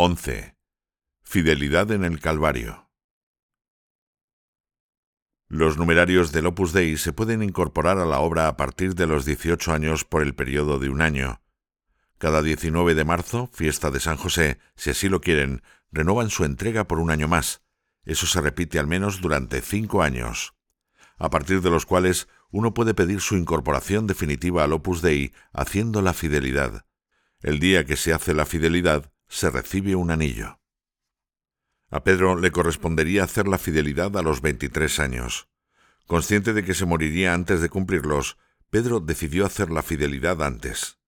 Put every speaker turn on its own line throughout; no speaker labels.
11. Fidelidad en el Calvario. Los numerarios del Opus Dei se pueden incorporar a la obra a partir de los 18 años por el periodo de un año. Cada 19 de marzo, fiesta de San José, si así lo quieren, renovan su entrega por un año más. Eso se repite al menos durante cinco años, a partir de los cuales uno puede pedir su incorporación definitiva al Opus Dei haciendo la fidelidad. El día que se hace la fidelidad, se recibe un anillo. A Pedro le correspondería hacer la fidelidad a los 23 años. Consciente de que se moriría antes de cumplirlos, Pedro decidió hacer la fidelidad antes.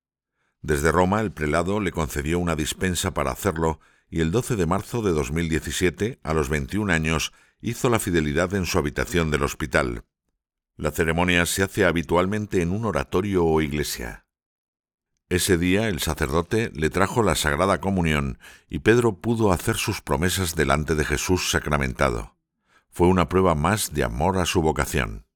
Desde Roma el prelado le concedió una dispensa para hacerlo y el 12 de marzo de 2017, a los 21 años, hizo la fidelidad en su habitación del hospital. La ceremonia se hace habitualmente en un oratorio o iglesia. Ese día el sacerdote le trajo la Sagrada Comunión y Pedro pudo hacer sus promesas delante de Jesús sacramentado. Fue una prueba más de amor a su vocación.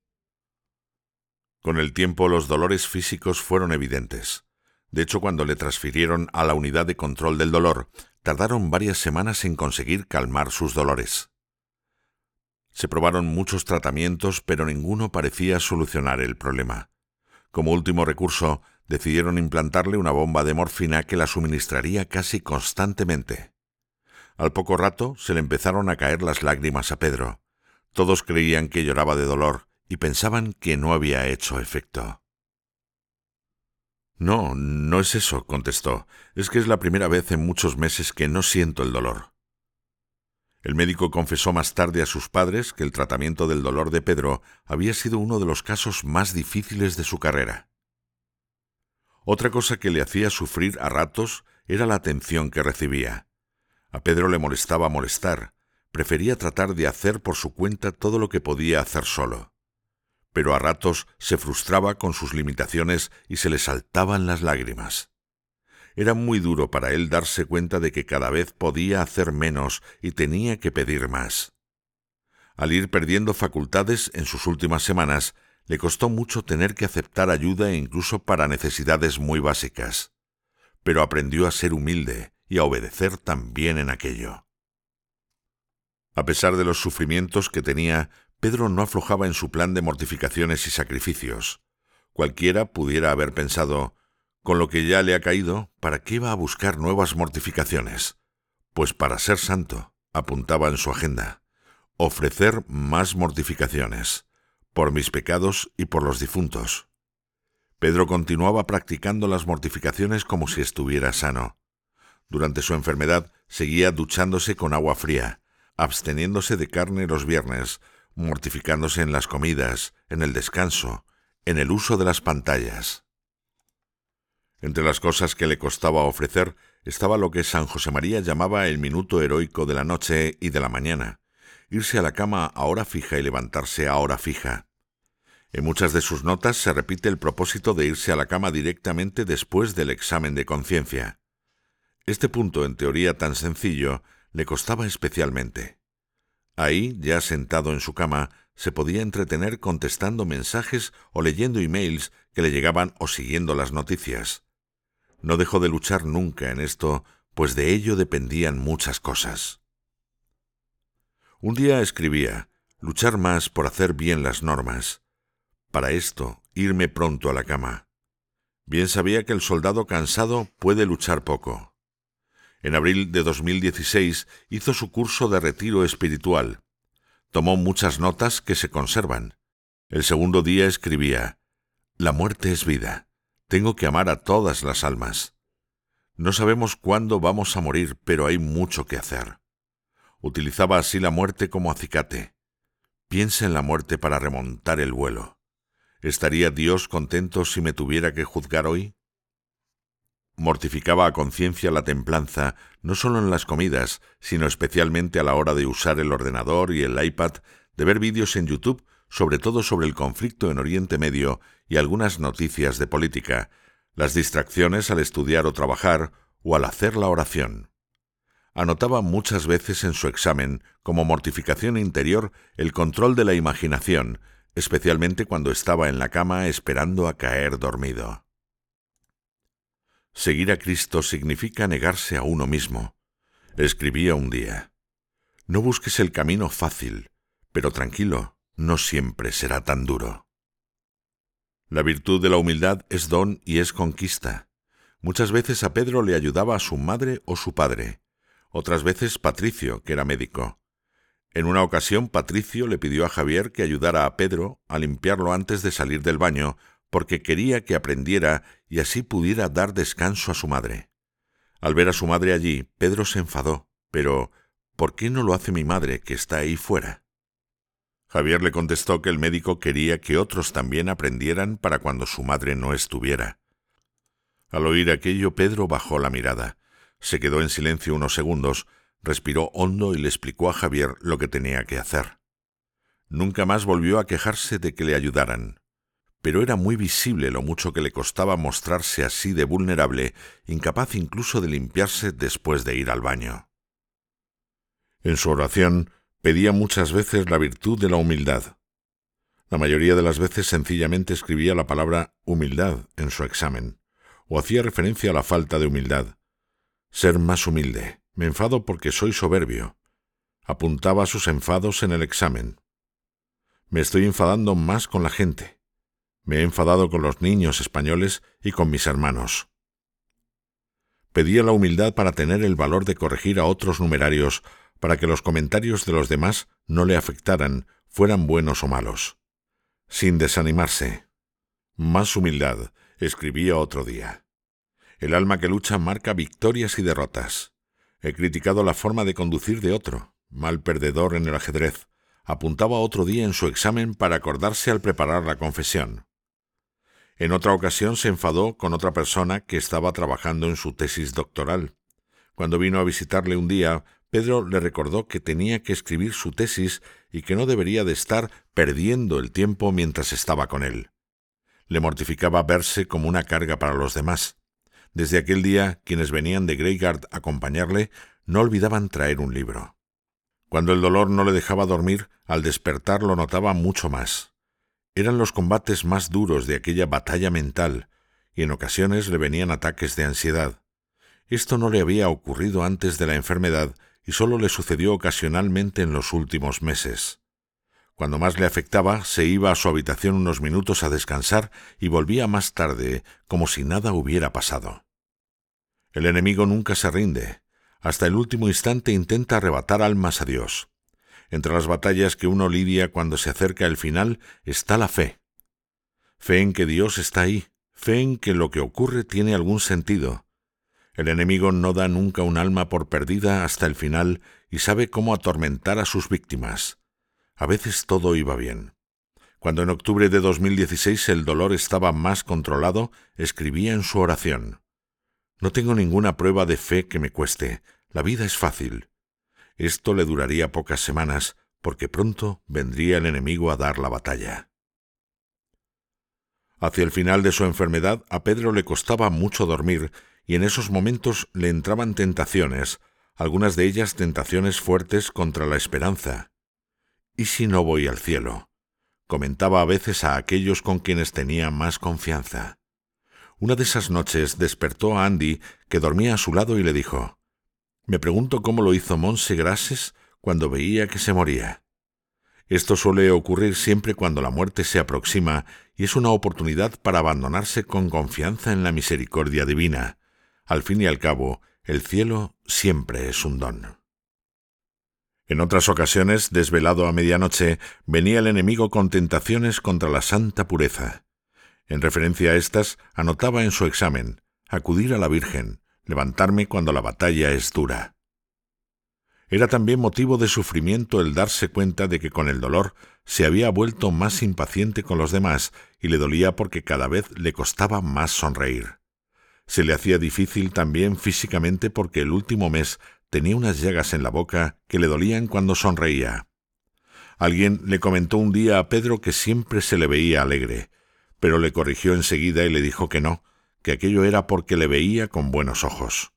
Con el tiempo los dolores físicos fueron evidentes. De hecho, cuando le transfirieron a la unidad de control del dolor, tardaron varias semanas en conseguir calmar sus dolores. Se probaron muchos tratamientos, pero ninguno parecía solucionar el problema. Como último recurso, decidieron implantarle una bomba de morfina que la suministraría casi constantemente. Al poco rato se le empezaron a caer las lágrimas a Pedro. Todos creían que lloraba de dolor y pensaban que no había hecho efecto. No, no es eso, contestó. Es que es la primera vez en muchos meses que no siento el dolor. El médico confesó más tarde a sus padres que el tratamiento del dolor de Pedro había sido uno de los casos más difíciles de su carrera. Otra cosa que le hacía sufrir a ratos era la atención que recibía. A Pedro le molestaba molestar, prefería tratar de hacer por su cuenta todo lo que podía hacer solo. Pero a ratos se frustraba con sus limitaciones y se le saltaban las lágrimas. Era muy duro para él darse cuenta de que cada vez podía hacer menos y tenía que pedir más. Al ir perdiendo facultades en sus últimas semanas, le costó mucho tener que aceptar ayuda incluso para necesidades muy básicas, pero aprendió a ser humilde y a obedecer también en aquello. A pesar de los sufrimientos que tenía, Pedro no aflojaba en su plan de mortificaciones y sacrificios. Cualquiera pudiera haber pensado, con lo que ya le ha caído, ¿para qué va a buscar nuevas mortificaciones? Pues para ser santo, apuntaba en su agenda, ofrecer más mortificaciones por mis pecados y por los difuntos. Pedro continuaba practicando las mortificaciones como si estuviera sano. Durante su enfermedad seguía duchándose con agua fría, absteniéndose de carne los viernes, mortificándose en las comidas, en el descanso, en el uso de las pantallas. Entre las cosas que le costaba ofrecer estaba lo que San José María llamaba el minuto heroico de la noche y de la mañana, irse a la cama a hora fija y levantarse a hora fija. En muchas de sus notas se repite el propósito de irse a la cama directamente después del examen de conciencia. Este punto, en teoría tan sencillo, le costaba especialmente. Ahí, ya sentado en su cama, se podía entretener contestando mensajes o leyendo emails que le llegaban o siguiendo las noticias. No dejó de luchar nunca en esto, pues de ello dependían muchas cosas. Un día escribía, luchar más por hacer bien las normas. Para esto, irme pronto a la cama. Bien sabía que el soldado cansado puede luchar poco. En abril de 2016 hizo su curso de retiro espiritual. Tomó muchas notas que se conservan. El segundo día escribía, La muerte es vida. Tengo que amar a todas las almas. No sabemos cuándo vamos a morir, pero hay mucho que hacer. Utilizaba así la muerte como acicate. Piensa en la muerte para remontar el vuelo. ¿Estaría Dios contento si me tuviera que juzgar hoy? Mortificaba a conciencia la templanza, no solo en las comidas, sino especialmente a la hora de usar el ordenador y el iPad, de ver vídeos en YouTube, sobre todo sobre el conflicto en Oriente Medio y algunas noticias de política, las distracciones al estudiar o trabajar, o al hacer la oración anotaba muchas veces en su examen, como mortificación interior, el control de la imaginación, especialmente cuando estaba en la cama esperando a caer dormido. Seguir a Cristo significa negarse a uno mismo. Escribía un día. No busques el camino fácil, pero tranquilo, no siempre será tan duro. La virtud de la humildad es don y es conquista. Muchas veces a Pedro le ayudaba a su madre o su padre, otras veces Patricio, que era médico. En una ocasión Patricio le pidió a Javier que ayudara a Pedro a limpiarlo antes de salir del baño, porque quería que aprendiera y así pudiera dar descanso a su madre. Al ver a su madre allí, Pedro se enfadó, pero ¿por qué no lo hace mi madre, que está ahí fuera? Javier le contestó que el médico quería que otros también aprendieran para cuando su madre no estuviera. Al oír aquello, Pedro bajó la mirada, se quedó en silencio unos segundos, respiró hondo y le explicó a Javier lo que tenía que hacer. Nunca más volvió a quejarse de que le ayudaran pero era muy visible lo mucho que le costaba mostrarse así de vulnerable, incapaz incluso de limpiarse después de ir al baño. En su oración pedía muchas veces la virtud de la humildad. La mayoría de las veces sencillamente escribía la palabra humildad en su examen, o hacía referencia a la falta de humildad. Ser más humilde. Me enfado porque soy soberbio. Apuntaba sus enfados en el examen. Me estoy enfadando más con la gente. Me he enfadado con los niños españoles y con mis hermanos. Pedía la humildad para tener el valor de corregir a otros numerarios, para que los comentarios de los demás no le afectaran, fueran buenos o malos. Sin desanimarse. Más humildad, escribía otro día. El alma que lucha marca victorias y derrotas. He criticado la forma de conducir de otro, mal perdedor en el ajedrez. Apuntaba otro día en su examen para acordarse al preparar la confesión. En otra ocasión se enfadó con otra persona que estaba trabajando en su tesis doctoral. Cuando vino a visitarle un día, Pedro le recordó que tenía que escribir su tesis y que no debería de estar perdiendo el tiempo mientras estaba con él. Le mortificaba verse como una carga para los demás. Desde aquel día, quienes venían de Greygard a acompañarle no olvidaban traer un libro. Cuando el dolor no le dejaba dormir, al despertar lo notaba mucho más. Eran los combates más duros de aquella batalla mental, y en ocasiones le venían ataques de ansiedad. Esto no le había ocurrido antes de la enfermedad y solo le sucedió ocasionalmente en los últimos meses. Cuando más le afectaba, se iba a su habitación unos minutos a descansar y volvía más tarde, como si nada hubiera pasado. El enemigo nunca se rinde. Hasta el último instante intenta arrebatar almas a Dios. Entre las batallas que uno lidia cuando se acerca el final está la fe. Fe en que Dios está ahí, fe en que lo que ocurre tiene algún sentido. El enemigo no da nunca un alma por perdida hasta el final y sabe cómo atormentar a sus víctimas. A veces todo iba bien. Cuando en octubre de 2016 el dolor estaba más controlado, escribía en su oración. No tengo ninguna prueba de fe que me cueste. La vida es fácil. Esto le duraría pocas semanas, porque pronto vendría el enemigo a dar la batalla. Hacia el final de su enfermedad a Pedro le costaba mucho dormir, y en esos momentos le entraban tentaciones, algunas de ellas tentaciones fuertes contra la esperanza. ¿Y si no voy al cielo? comentaba a veces a aquellos con quienes tenía más confianza. Una de esas noches despertó a Andy, que dormía a su lado, y le dijo me pregunto cómo lo hizo Monse Grases cuando veía que se moría. Esto suele ocurrir siempre cuando la muerte se aproxima y es una oportunidad para abandonarse con confianza en la misericordia divina. Al fin y al cabo, el cielo siempre es un don. En otras ocasiones, desvelado a medianoche, venía el enemigo con tentaciones contra la santa pureza. En referencia a estas, anotaba en su examen acudir a la Virgen, levantarme cuando la batalla es dura. Era también motivo de sufrimiento el darse cuenta de que con el dolor se había vuelto más impaciente con los demás y le dolía porque cada vez le costaba más sonreír. Se le hacía difícil también físicamente porque el último mes tenía unas llagas en la boca que le dolían cuando sonreía. Alguien le comentó un día a Pedro que siempre se le veía alegre, pero le corrigió enseguida y le dijo que no, que aquello era porque le veía con buenos ojos.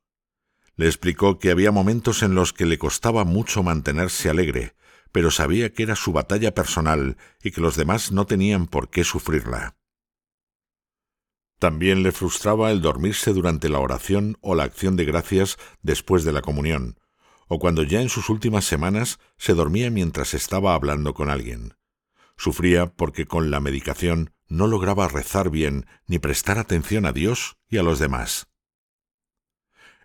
Le explicó que había momentos en los que le costaba mucho mantenerse alegre, pero sabía que era su batalla personal y que los demás no tenían por qué sufrirla. También le frustraba el dormirse durante la oración o la acción de gracias después de la comunión, o cuando ya en sus últimas semanas se dormía mientras estaba hablando con alguien. Sufría porque con la medicación no lograba rezar bien ni prestar atención a Dios y a los demás.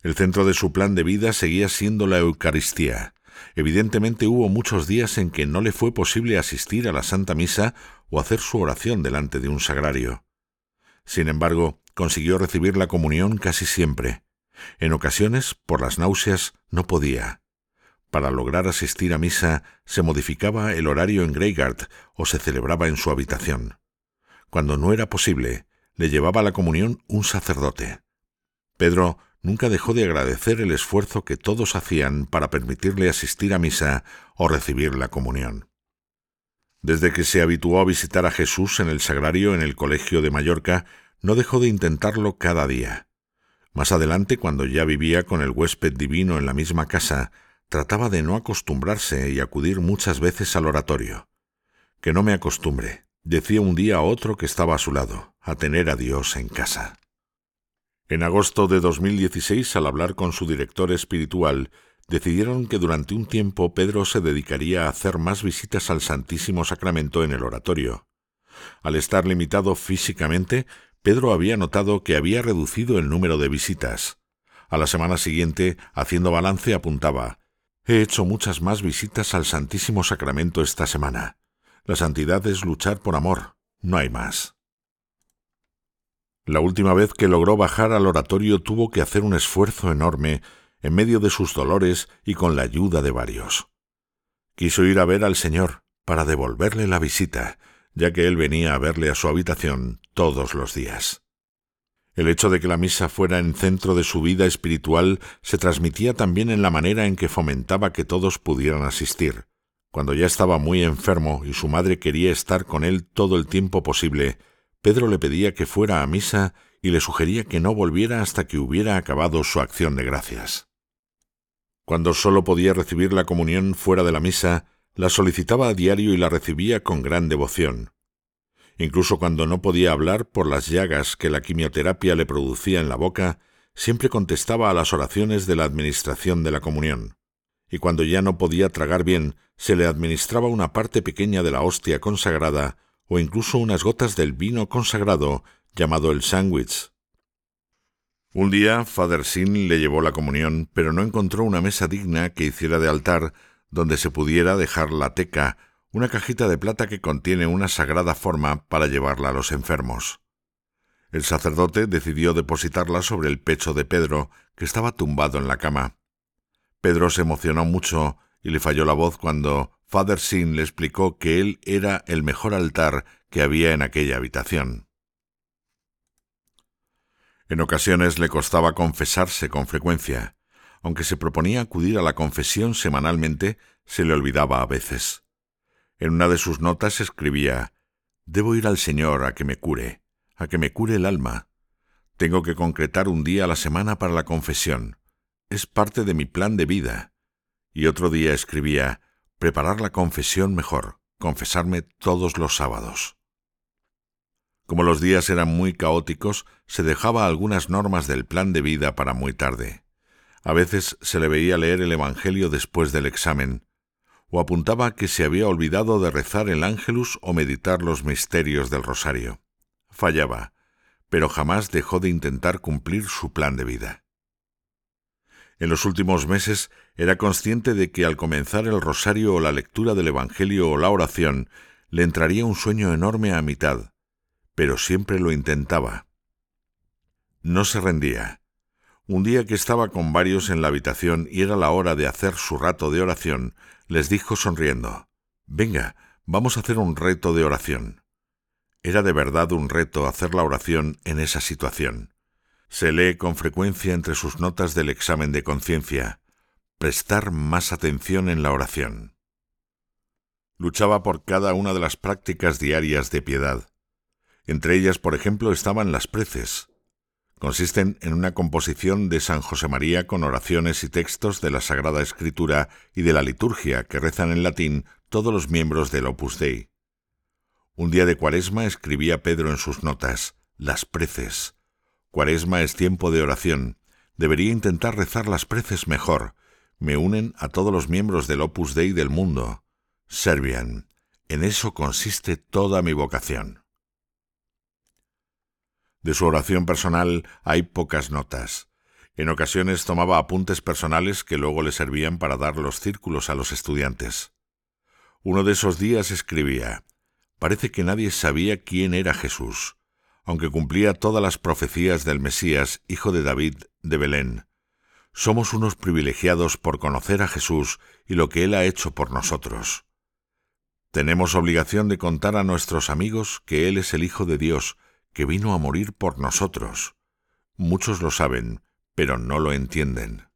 El centro de su plan de vida seguía siendo la Eucaristía. Evidentemente hubo muchos días en que no le fue posible asistir a la Santa Misa o hacer su oración delante de un sagrario. Sin embargo, consiguió recibir la comunión casi siempre. En ocasiones, por las náuseas, no podía. Para lograr asistir a misa, se modificaba el horario en Greygard o se celebraba en su habitación. Cuando no era posible, le llevaba la comunión un sacerdote. Pedro nunca dejó de agradecer el esfuerzo que todos hacían para permitirle asistir a misa o recibir la comunión. Desde que se habituó a visitar a Jesús en el sagrario en el Colegio de Mallorca, no dejó de intentarlo cada día. Más adelante, cuando ya vivía con el huésped divino en la misma casa, trataba de no acostumbrarse y acudir muchas veces al oratorio. Que no me acostumbre, decía un día a otro que estaba a su lado, a tener a Dios en casa. En agosto de 2016, al hablar con su director espiritual, decidieron que durante un tiempo Pedro se dedicaría a hacer más visitas al Santísimo Sacramento en el oratorio. Al estar limitado físicamente, Pedro había notado que había reducido el número de visitas. A la semana siguiente, haciendo balance, apuntaba He hecho muchas más visitas al Santísimo Sacramento esta semana. La santidad es luchar por amor, no hay más. La última vez que logró bajar al oratorio tuvo que hacer un esfuerzo enorme en medio de sus dolores y con la ayuda de varios. Quiso ir a ver al Señor para devolverle la visita, ya que él venía a verle a su habitación todos los días. El hecho de que la misa fuera en centro de su vida espiritual se transmitía también en la manera en que fomentaba que todos pudieran asistir. Cuando ya estaba muy enfermo y su madre quería estar con él todo el tiempo posible, Pedro le pedía que fuera a misa y le sugería que no volviera hasta que hubiera acabado su acción de gracias. Cuando sólo podía recibir la comunión fuera de la misa, la solicitaba a diario y la recibía con gran devoción. Incluso cuando no podía hablar por las llagas que la quimioterapia le producía en la boca, siempre contestaba a las oraciones de la administración de la comunión. Y cuando ya no podía tragar bien, se le administraba una parte pequeña de la hostia consagrada o incluso unas gotas del vino consagrado llamado el sándwich. Un día, Father Sin le llevó la comunión, pero no encontró una mesa digna que hiciera de altar donde se pudiera dejar la teca, una cajita de plata que contiene una sagrada forma para llevarla a los enfermos. El sacerdote decidió depositarla sobre el pecho de Pedro, que estaba tumbado en la cama. Pedro se emocionó mucho y le falló la voz cuando Father Sin le explicó que él era el mejor altar que había en aquella habitación. En ocasiones le costaba confesarse con frecuencia. Aunque se proponía acudir a la confesión semanalmente, se le olvidaba a veces. En una de sus notas escribía Debo ir al Señor a que me cure, a que me cure el alma. Tengo que concretar un día a la semana para la confesión. Es parte de mi plan de vida. Y otro día escribía Preparar la confesión mejor, confesarme todos los sábados. Como los días eran muy caóticos, se dejaba algunas normas del plan de vida para muy tarde. A veces se le veía leer el Evangelio después del examen, o apuntaba que se había olvidado de rezar el ángelus o meditar los misterios del rosario. Fallaba, pero jamás dejó de intentar cumplir su plan de vida. En los últimos meses era consciente de que al comenzar el rosario o la lectura del Evangelio o la oración, le entraría un sueño enorme a mitad, pero siempre lo intentaba. No se rendía. Un día que estaba con varios en la habitación y era la hora de hacer su rato de oración, les dijo sonriendo Venga, vamos a hacer un reto de oración. Era de verdad un reto hacer la oración en esa situación. Se lee con frecuencia entre sus notas del examen de conciencia, prestar más atención en la oración. Luchaba por cada una de las prácticas diarias de piedad. Entre ellas, por ejemplo, estaban las preces, Consisten en una composición de San José María con oraciones y textos de la Sagrada Escritura y de la liturgia que rezan en latín todos los miembros del Opus Dei. Un día de Cuaresma escribía Pedro en sus notas, las preces. Cuaresma es tiempo de oración. Debería intentar rezar las preces mejor. me unen a todos los miembros del Opus Dei del mundo. Servian. En eso consiste toda mi vocación. De su oración personal hay pocas notas. En ocasiones tomaba apuntes personales que luego le servían para dar los círculos a los estudiantes. Uno de esos días escribía, Parece que nadie sabía quién era Jesús, aunque cumplía todas las profecías del Mesías, hijo de David, de Belén. Somos unos privilegiados por conocer a Jesús y lo que Él ha hecho por nosotros. Tenemos obligación de contar a nuestros amigos que Él es el Hijo de Dios, que vino a morir por nosotros. Muchos lo saben, pero no lo entienden.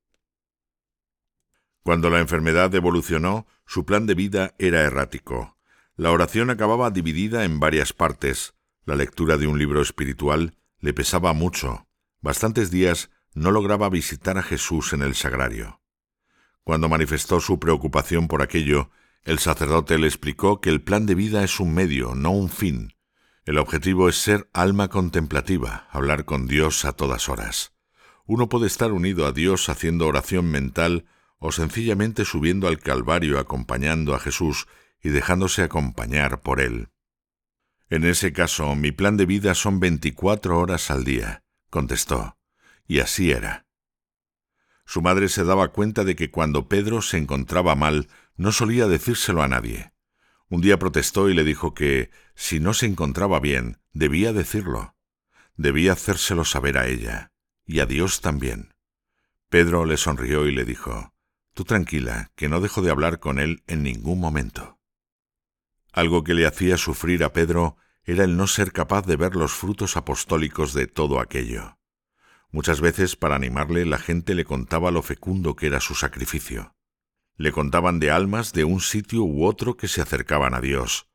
Cuando la enfermedad evolucionó, su plan de vida era errático. La oración acababa dividida en varias partes. La lectura de un libro espiritual le pesaba mucho. Bastantes días no lograba visitar a Jesús en el sagrario. Cuando manifestó su preocupación por aquello, el sacerdote le explicó que el plan de vida es un medio, no un fin. El objetivo es ser alma contemplativa, hablar con Dios a todas horas. Uno puede estar unido a Dios haciendo oración mental o sencillamente subiendo al Calvario acompañando a Jesús y dejándose acompañar por Él. En ese caso, mi plan de vida son veinticuatro horas al día, contestó, y así era. Su madre se daba cuenta de que cuando Pedro se encontraba mal, no solía decírselo a nadie. Un día protestó y le dijo que, si no se encontraba bien, debía decirlo. Debía hacérselo saber a ella, y a Dios también. Pedro le sonrió y le dijo, Tú tranquila, que no dejo de hablar con él en ningún momento. Algo que le hacía sufrir a Pedro era el no ser capaz de ver los frutos apostólicos de todo aquello. Muchas veces, para animarle, la gente le contaba lo fecundo que era su sacrificio. Le contaban de almas de un sitio u otro que se acercaban a Dios.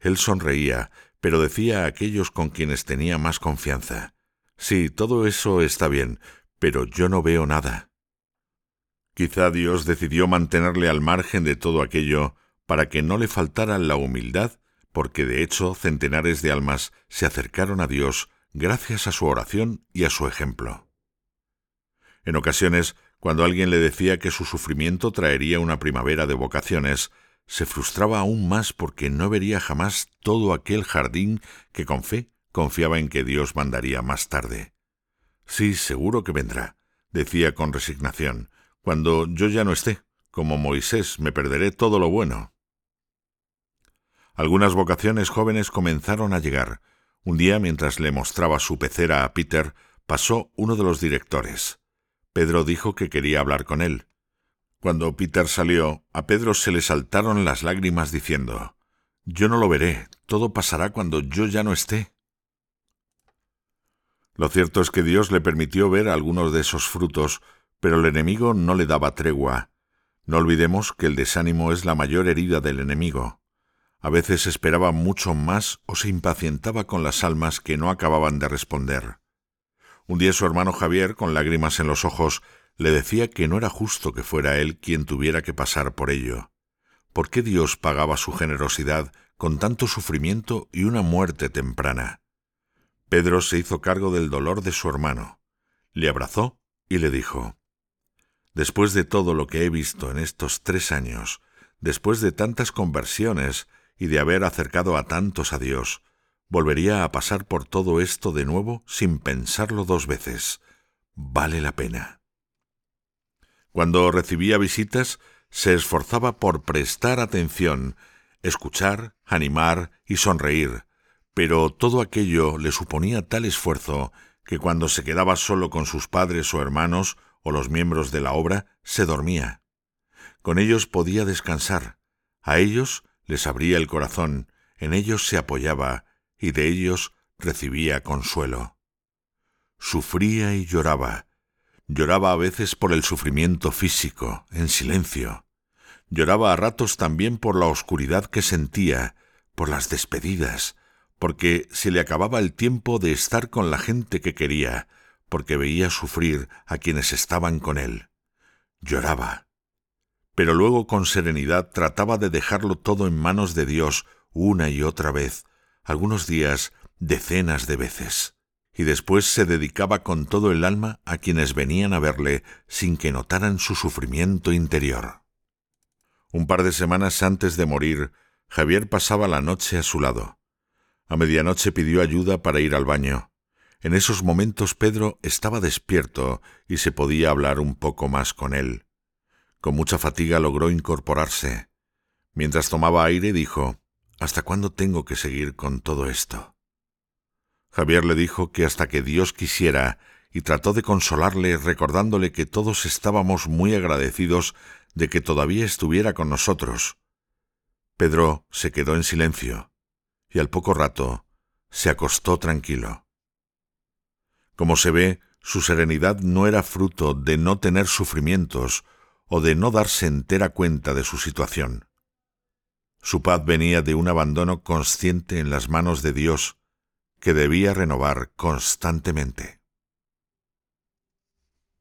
Él sonreía, pero decía a aquellos con quienes tenía más confianza, Sí, todo eso está bien, pero yo no veo nada. Quizá Dios decidió mantenerle al margen de todo aquello para que no le faltara la humildad, porque de hecho centenares de almas se acercaron a Dios gracias a su oración y a su ejemplo. En ocasiones cuando alguien le decía que su sufrimiento traería una primavera de vocaciones, se frustraba aún más porque no vería jamás todo aquel jardín que con fe confiaba en que Dios mandaría más tarde. Sí, seguro que vendrá, decía con resignación, cuando yo ya no esté, como Moisés, me perderé todo lo bueno. Algunas vocaciones jóvenes comenzaron a llegar. Un día, mientras le mostraba su pecera a Peter, pasó uno de los directores. Pedro dijo que quería hablar con él. Cuando Peter salió, a Pedro se le saltaron las lágrimas diciendo, Yo no lo veré, todo pasará cuando yo ya no esté. Lo cierto es que Dios le permitió ver algunos de esos frutos, pero el enemigo no le daba tregua. No olvidemos que el desánimo es la mayor herida del enemigo. A veces esperaba mucho más o se impacientaba con las almas que no acababan de responder. Un día su hermano Javier, con lágrimas en los ojos, le decía que no era justo que fuera él quien tuviera que pasar por ello. ¿Por qué Dios pagaba su generosidad con tanto sufrimiento y una muerte temprana? Pedro se hizo cargo del dolor de su hermano, le abrazó y le dijo, Después de todo lo que he visto en estos tres años, después de tantas conversiones y de haber acercado a tantos a Dios, volvería a pasar por todo esto de nuevo sin pensarlo dos veces. Vale la pena. Cuando recibía visitas, se esforzaba por prestar atención, escuchar, animar y sonreír, pero todo aquello le suponía tal esfuerzo que cuando se quedaba solo con sus padres o hermanos o los miembros de la obra, se dormía. Con ellos podía descansar, a ellos les abría el corazón, en ellos se apoyaba, y de ellos recibía consuelo. Sufría y lloraba. Lloraba a veces por el sufrimiento físico, en silencio. Lloraba a ratos también por la oscuridad que sentía, por las despedidas, porque se le acababa el tiempo de estar con la gente que quería, porque veía sufrir a quienes estaban con él. Lloraba. Pero luego con serenidad trataba de dejarlo todo en manos de Dios una y otra vez, algunos días decenas de veces, y después se dedicaba con todo el alma a quienes venían a verle sin que notaran su sufrimiento interior. Un par de semanas antes de morir, Javier pasaba la noche a su lado. A medianoche pidió ayuda para ir al baño. En esos momentos Pedro estaba despierto y se podía hablar un poco más con él. Con mucha fatiga logró incorporarse. Mientras tomaba aire dijo, ¿Hasta cuándo tengo que seguir con todo esto? Javier le dijo que hasta que Dios quisiera, y trató de consolarle recordándole que todos estábamos muy agradecidos de que todavía estuviera con nosotros. Pedro se quedó en silencio, y al poco rato se acostó tranquilo. Como se ve, su serenidad no era fruto de no tener sufrimientos o de no darse entera cuenta de su situación. Su paz venía de un abandono consciente en las manos de Dios, que debía renovar constantemente.